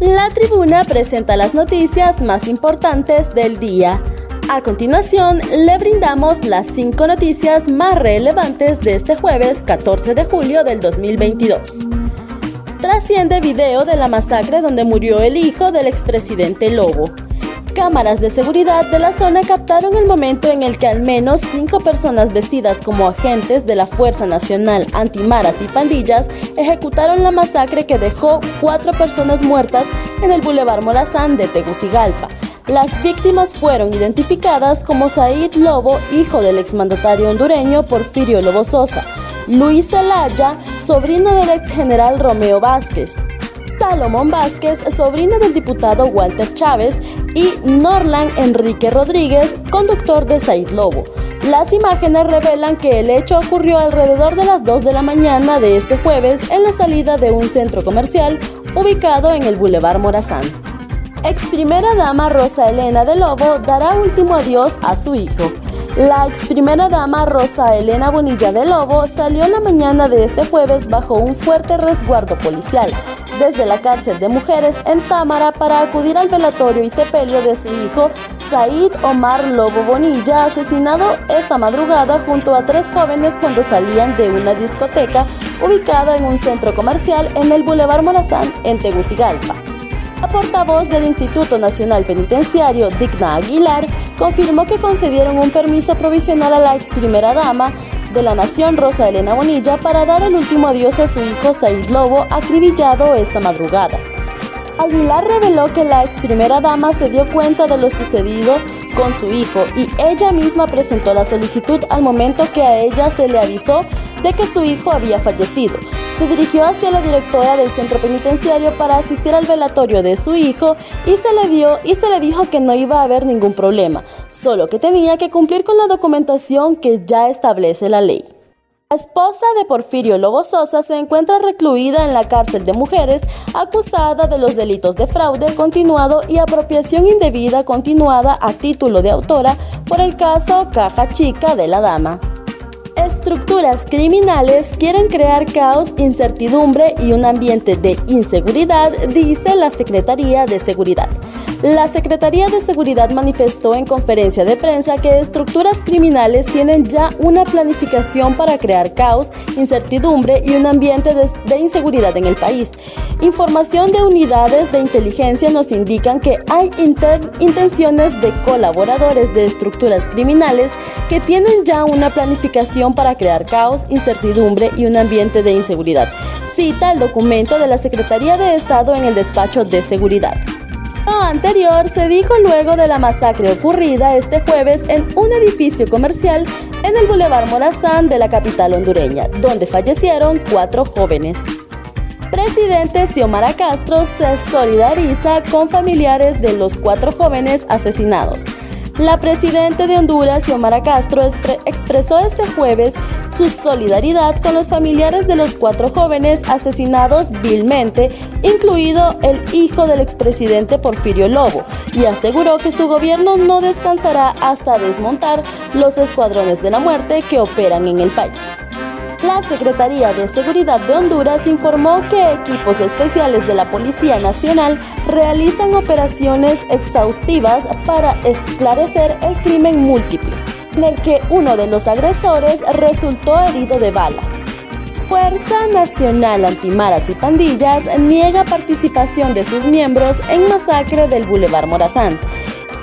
La tribuna presenta las noticias más importantes del día. A continuación, le brindamos las cinco noticias más relevantes de este jueves 14 de julio del 2022. Trasciende video de la masacre donde murió el hijo del expresidente Lobo. Cámaras de seguridad de la zona captaron el momento en el que al menos cinco personas vestidas como agentes de la Fuerza Nacional Antimaras y Pandillas ejecutaron la masacre que dejó cuatro personas muertas en el Boulevard Morazán de Tegucigalpa. Las víctimas fueron identificadas como Said Lobo, hijo del exmandatario hondureño Porfirio Lobo Sosa, Luis Zelaya, sobrino del ex general Romeo Vázquez, Salomón Vázquez, sobrino del diputado Walter Chávez, y Norland Enrique Rodríguez, conductor de Said Lobo. Las imágenes revelan que el hecho ocurrió alrededor de las 2 de la mañana de este jueves en la salida de un centro comercial ubicado en el Boulevard Morazán. Ex primera dama Rosa Elena de Lobo dará último adiós a su hijo. La ex primera dama Rosa Elena Bonilla de Lobo salió la mañana de este jueves bajo un fuerte resguardo policial desde la cárcel de mujeres en Támara para acudir al velatorio y sepelio de su hijo Said Omar Lobo Bonilla, asesinado esta madrugada junto a tres jóvenes cuando salían de una discoteca ubicada en un centro comercial en el Boulevard Morazán en Tegucigalpa. La portavoz del Instituto Nacional Penitenciario, Digna Aguilar, confirmó que concedieron un permiso provisional a la ex primera dama de la Nación, Rosa Elena Bonilla, para dar el último adiós a su hijo Said Lobo, acribillado esta madrugada. Aguilar reveló que la ex primera dama se dio cuenta de lo sucedido con su hijo y ella misma presentó la solicitud al momento que a ella se le avisó de que su hijo había fallecido se dirigió hacia la directora del centro penitenciario para asistir al velatorio de su hijo y se le dio y se le dijo que no iba a haber ningún problema, solo que tenía que cumplir con la documentación que ya establece la ley. La esposa de Porfirio Lobo Sosa se encuentra recluida en la cárcel de mujeres acusada de los delitos de fraude continuado y apropiación indebida continuada a título de autora por el caso Caja Chica de la Dama. Estructuras criminales quieren crear caos, incertidumbre y un ambiente de inseguridad, dice la Secretaría de Seguridad. La Secretaría de Seguridad manifestó en conferencia de prensa que estructuras criminales tienen ya una planificación para crear caos, incertidumbre y un ambiente de, inseguridad en el país. Información de unidades de inteligencia nos indican que hay intenciones de colaboradores de estructuras criminales que tienen ya una planificación para crear caos, incertidumbre y un ambiente de inseguridad. Cita el documento de la Secretaría de Estado en el despacho de seguridad. Lo anterior se dijo luego de la masacre ocurrida este jueves en un edificio comercial en el Boulevard Morazán de la capital hondureña, donde fallecieron cuatro jóvenes. Presidente Xiomara Castro se solidariza con familiares de los cuatro jóvenes asesinados. La presidenta de Honduras, Xiomara Castro, expresó este jueves su solidaridad con los familiares de los cuatro jóvenes asesinados vilmente, incluido el hijo del expresidente Porfirio Lobo, y aseguró que su gobierno no descansará hasta desmontar los escuadrones de la muerte que operan en el país. La Secretaría de Seguridad de Honduras informó que equipos especiales de la Policía Nacional realizan operaciones exhaustivas para esclarecer el crimen múltiple el que uno de los agresores resultó herido de bala. Fuerza Nacional Antimaras y Pandillas niega participación de sus miembros en masacre del Boulevard Morazán.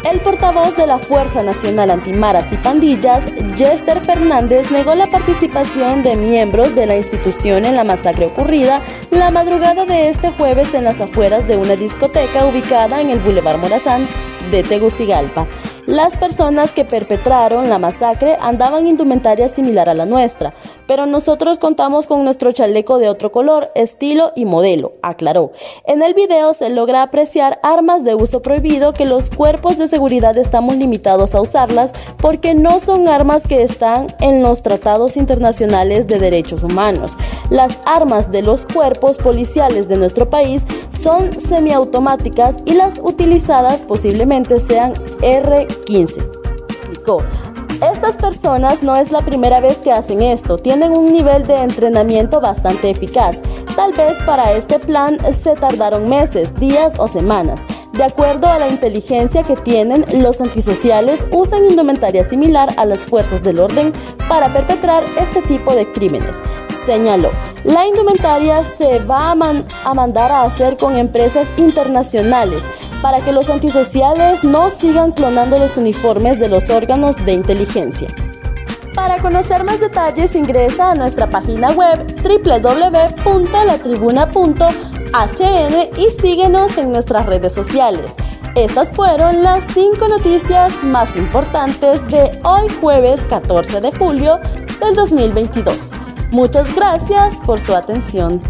El portavoz de la Fuerza Nacional Antimaras y Pandillas, Jester Fernández, negó la participación de miembros de la institución en la masacre ocurrida la madrugada de este jueves en las afueras de una discoteca ubicada en el Boulevard Morazán de Tegucigalpa. Las personas que perpetraron la masacre andaban indumentaria similar a la nuestra, pero nosotros contamos con nuestro chaleco de otro color, estilo y modelo, aclaró. En el video se logra apreciar armas de uso prohibido que los cuerpos de seguridad estamos limitados a usarlas porque no son armas que están en los tratados internacionales de derechos humanos. Las armas de los cuerpos policiales de nuestro país son semiautomáticas y las utilizadas posiblemente sean R15. Explicó. Estas personas no es la primera vez que hacen esto, tienen un nivel de entrenamiento bastante eficaz. Tal vez para este plan se tardaron meses, días o semanas. De acuerdo a la inteligencia que tienen, los antisociales usan indumentaria similar a las fuerzas del orden para perpetrar este tipo de crímenes. Señaló, la indumentaria se va a, mandar a hacer con empresas internacionales para que los antisociales no sigan clonando los uniformes de los órganos de inteligencia. Para conocer más detalles ingresa a nuestra página web www.latribuna.hn y síguenos en nuestras redes sociales. Estas fueron las cinco noticias más importantes de hoy jueves 14 de julio del 2022. Muchas gracias por su atención.